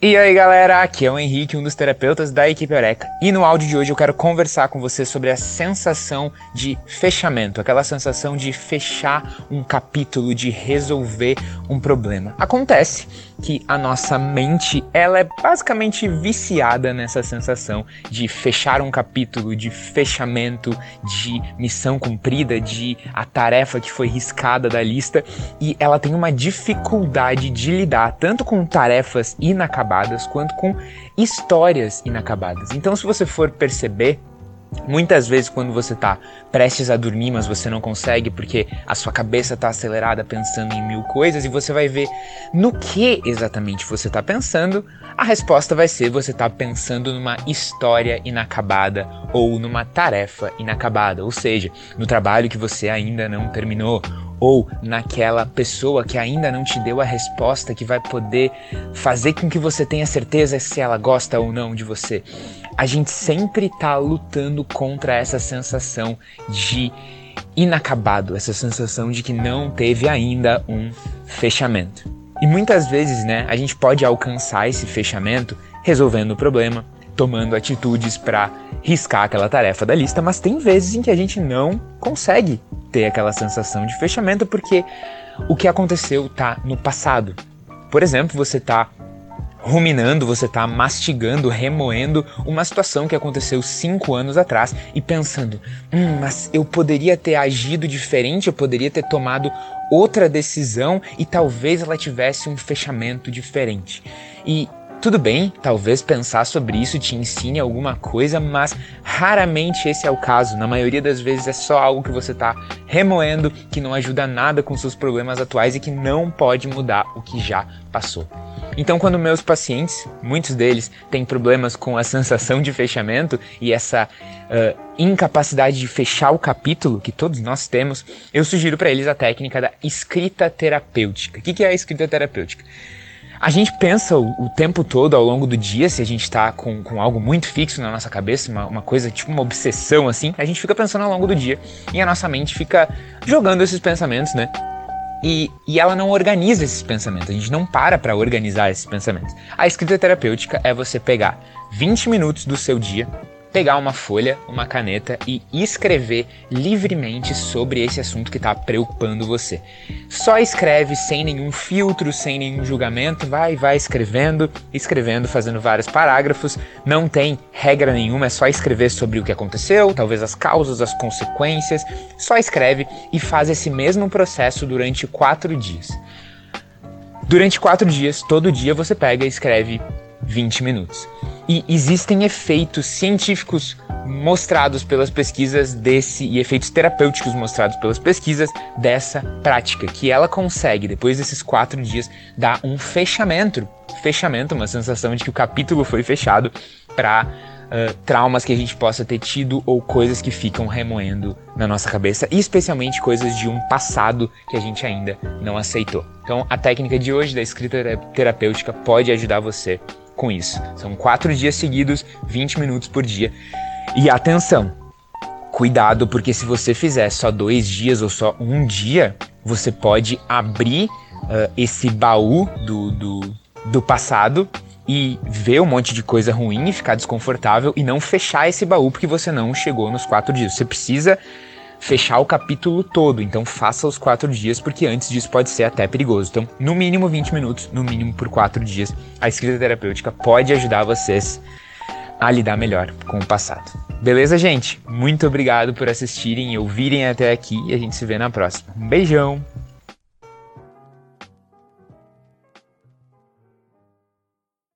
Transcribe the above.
E aí galera, aqui é o Henrique, um dos terapeutas da equipe Eureka. E no áudio de hoje eu quero conversar com você sobre a sensação de fechamento, aquela sensação de fechar um capítulo, de resolver um problema. Acontece que a nossa mente, ela é basicamente viciada nessa sensação de fechar um capítulo, de fechamento, de missão cumprida, de a tarefa que foi riscada da lista, e ela tem uma dificuldade de lidar tanto com tarefas inacabadas inacabadas quanto com histórias inacabadas. Então, se você for perceber, Muitas vezes, quando você está prestes a dormir, mas você não consegue porque a sua cabeça está acelerada pensando em mil coisas e você vai ver no que exatamente você está pensando, a resposta vai ser você está pensando numa história inacabada ou numa tarefa inacabada, ou seja, no trabalho que você ainda não terminou ou naquela pessoa que ainda não te deu a resposta que vai poder fazer com que você tenha certeza se ela gosta ou não de você. A gente sempre está lutando contra essa sensação de inacabado, essa sensação de que não teve ainda um fechamento. E muitas vezes, né, a gente pode alcançar esse fechamento resolvendo o problema, tomando atitudes para riscar aquela tarefa da lista, mas tem vezes em que a gente não consegue ter aquela sensação de fechamento porque o que aconteceu está no passado. Por exemplo, você está ruminando, você está mastigando, remoendo uma situação que aconteceu cinco anos atrás e pensando, hum, mas eu poderia ter agido diferente, eu poderia ter tomado outra decisão e talvez ela tivesse um fechamento diferente. E tudo bem, talvez pensar sobre isso te ensine alguma coisa, mas raramente esse é o caso. Na maioria das vezes é só algo que você está remoendo, que não ajuda nada com seus problemas atuais e que não pode mudar o que já passou. Então, quando meus pacientes, muitos deles, têm problemas com a sensação de fechamento e essa uh, incapacidade de fechar o capítulo que todos nós temos, eu sugiro para eles a técnica da escrita terapêutica. O que é a escrita terapêutica? A gente pensa o, o, tempo todo ao longo do dia, se a gente está com, com algo muito fixo na nossa cabeça, uma, uma coisa tipo uma obsessão assim, a gente fica pensando ao longo do dia e a nossa mente fica jogando esses pensamentos, né? E, e, ela não organiza esses pensamentos, a gente não para para organizar esses pensamentos. A escrita terapêutica é você pegar 20 minutos do seu dia, pegar uma folha, uma caneta e escrever livremente sobre esse assunto que está preocupando você. Só escreve sem nenhum filtro, sem nenhum julgamento, vai, vai escrevendo, escrevendo, fazendo vários parágrafos. Não tem regra nenhuma, é só escrever sobre o que aconteceu, talvez as causas, as consequências. Só escreve e faz esse mesmo processo durante quatro dias. Durante quatro dias, todo dia você pega e escreve 20 minutos. E existem efeitos científicos mostrados pelas pesquisas desse e efeitos terapêuticos mostrados pelas pesquisas dessa prática, que ela consegue, depois desses quatro dias, dar um fechamento, fechamento, uma sensação de que o capítulo foi fechado para uh, traumas que a gente possa ter tido ou coisas que ficam remoendo na nossa cabeça, e especialmente coisas de um passado que a gente ainda não aceitou. Então, a técnica de hoje da escrita terapêutica pode ajudar você com isso. São quatro dias seguidos, 20 minutos por dia. E atenção, cuidado, porque se você fizer só dois dias ou só um dia, você pode abrir uh, esse baú do, do, do passado e ver um monte de coisa ruim e ficar desconfortável e não fechar esse baú porque você não chegou nos quatro dias. Você precisa fechar o capítulo todo. Então faça os quatro dias, porque antes disso pode ser até perigoso. Então, no mínimo 20 minutos, no mínimo por quatro dias, a escrita terapêutica pode ajudar vocês a lidar melhor com o passado. Beleza, gente? Muito obrigado por assistirem e ouvirem até aqui e a gente se vê na próxima. Um beijão!